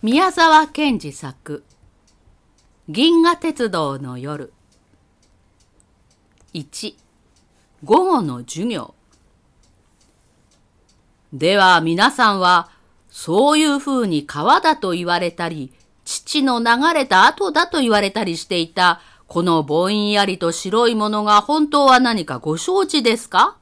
宮沢賢治作銀河鉄道の夜。1午後の授業。では皆さんはそういうふうに川だと言われたり父の流れた後だと言われたりしていたこのぼんやりと白いものが本当は何かご承知ですか？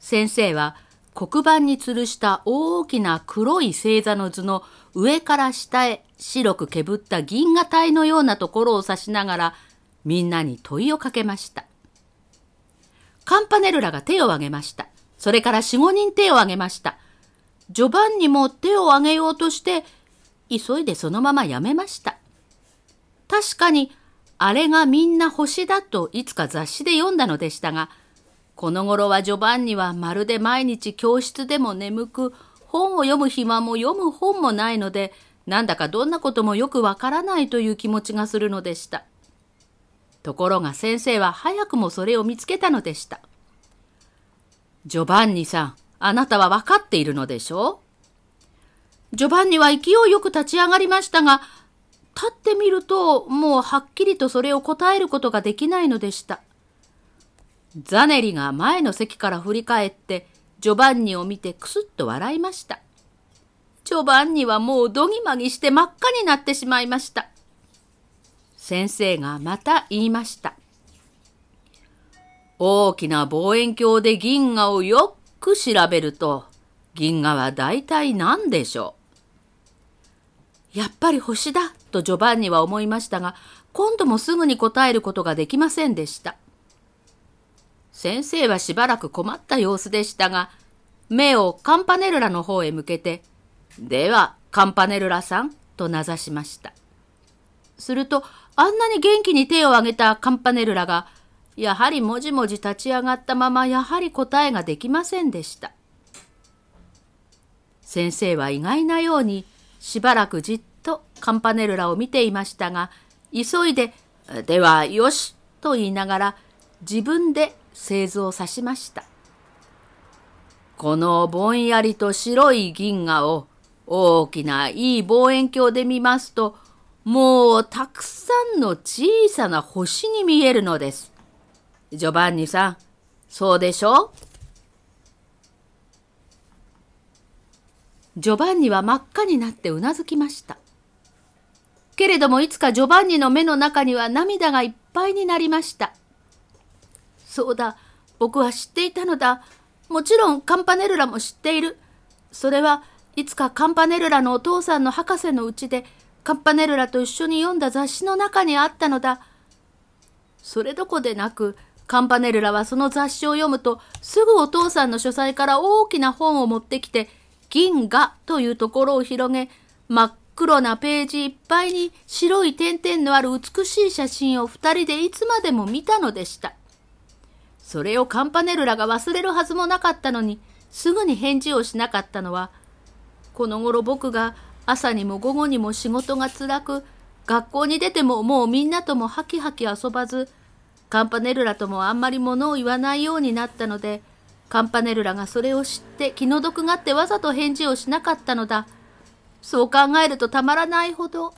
先生は黒板に吊るした大きな黒い星座の図の上から下へ白くけぶった銀河帯のようなところを指しながらみんなに問いをかけました。カンパネルラが手を挙げました。それから四五人手を挙げました。ジョバンニも手を挙げようとして急いでそのままやめました。確かにあれがみんな星だといつか雑誌で読んだのでしたがこの頃はジョバンニはまるで毎日教室でも眠く、本を読む暇も読む本もないので、なんだかどんなこともよくわからないという気持ちがするのでした。ところが先生は早くもそれを見つけたのでした。ジョバンニさん、あなたはわかっているのでしょ？うジョバンニは勢いよく立ち上がりましたが、立ってみるともうはっきりとそれを答えることができないのでした。ザネリが前の席から振り返ってジョバンニを見てクスッと笑いました。ジョバンニはもうどぎまぎして真っ赤になってしまいました。先生がまた言いました。大きな望遠鏡で銀河をよく調べると、銀河は大体何でしょう？やっぱり星だとジョバンニは思いましたが、今度もすぐに答えることができませんでした。先生はしばらく困った様子でしたが、目をカンパネルラの方へ向けて、では、カンパネルラさん、と名指しました。すると、あんなに元気に手を挙げたカンパネルラが、やはりもじもじ立ち上がったまま、やはり答えができませんでした。先生は意外なように、しばらくじっとカンパネルラを見ていましたが、急いで、では、よし、と言いながら、自分で製図を指しました。このぼんやりと白い銀河を大きないい望遠鏡で見ますと、もうたくさんの小さな星に見えるのです。ジョバンニさん、そうでしょう？ジョバンニは真っ赤になってうなずきました。けれどもいつかジョバンニの目の中には涙がいっぱいになりました。そうだ、僕は知っていたのだ。もちろんカンパネルラも知っている。それはいつかカンパネルラのお父さんの博士のうちでカンパネルラと一緒に読んだ雑誌の中にあったのだ。それどこでなく、カンパネルラはその雑誌を読むと、すぐお父さんの書斎から大きな本を持ってきて、銀河というところを広げ、真っ黒なページいっぱいに白い点々のある美しい写真を二人でいつまでも見たのでした。それをカンパネルラが忘れるはずもなかったのに、すぐに返事をしなかったのは、この頃僕が朝にも午後にも仕事が辛く、学校に出てももうみんなともハキハキ遊ばず、カンパネルラともあんまり物を言わないようになったので、カンパネルラがそれを知って気の毒がってわざと返事をしなかったのだ。そう考えるとたまらないほど、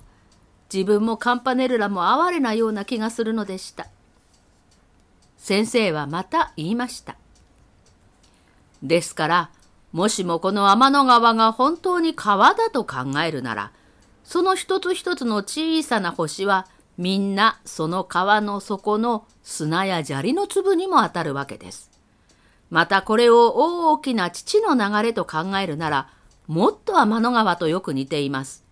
自分もカンパネルラも哀れなような気がするのでした。先生はまた言いました。ですから、もしもこの天の川が本当に川だと考えるなら、その一つ一つの小さな星はみんなその川の底の砂や砂利の粒にも当たるわけです。またこれを大きな父の流れと考えるなら、もっと天の川とよく似ています。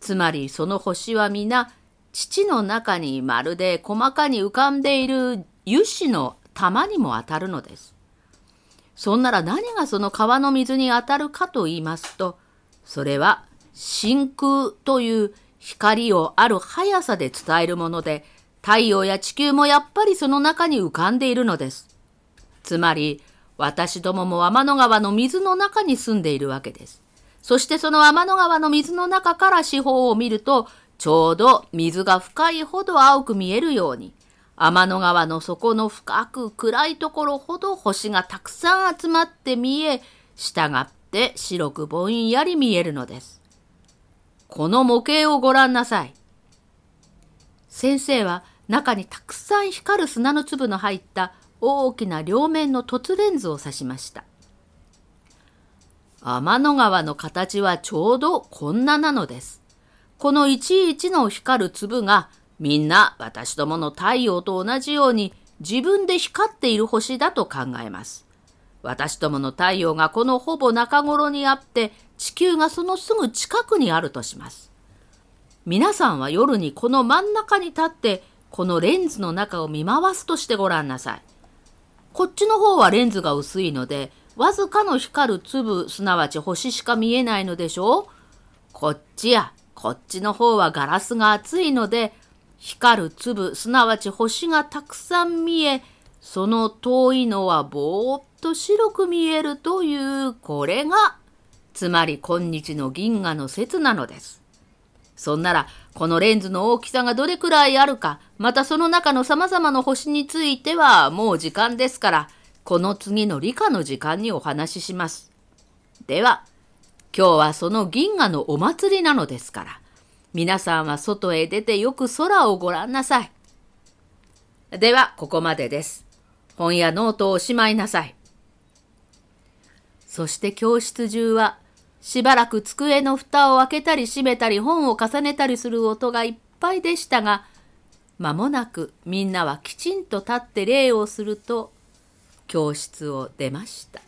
つまりその星は皆、父の中にまるで細かに浮かんでいる油脂の玉にも当たるのです。そんなら何がその川の水に当たるかと言いますと、それは真空という光をある速さで伝えるもので、太陽や地球もやっぱりその中に浮かんでいるのです。つまり、私どもも天の川の水の中に住んでいるわけです。そしてその天の川の水の中から四方を見ると、ちょうど水が深いほど青く見えるように、天の川の底の深く暗いところほど星がたくさん集まって見え、従って白くぼんやり見えるのです。この模型をご覧なさい。先生は中にたくさん光る砂の粒の入った大きな両面の凸レンズを指しました。天の川の形はちょうどこんななのです。このいちいちの光る粒がみんな私どもの太陽と同じように自分で光っている星だと考えます。私どもの太陽がこのほぼ中頃にあって地球がそのすぐ近くにあるとします。皆さんは夜にこの真ん中に立ってこのレンズの中を見回すとしてごらんなさい。こっちの方はレンズが薄いのでわずかの光る粒すなわち星しか見えないのでしょうこっちやこっちの方はガラスが厚いので光る粒すなわち星がたくさん見えその遠いのはぼーっと白く見えるというこれがつまり今日の銀河の説なのです。そんならこのレンズの大きさがどれくらいあるかまたその中の様々な星についてはもう時間ですからこの次の理科の時間にお話しします。では今日はその銀河のお祭りなのですから皆さんは外へ出てよく空をご覧なさい。では、ここまでです。本やノートをおしまいなさい。そして教室中は、しばらく机の蓋を開けたり閉めたり本を重ねたりする音がいっぱいでしたが、間もなくみんなはきちんと立って礼をすると、教室を出ました。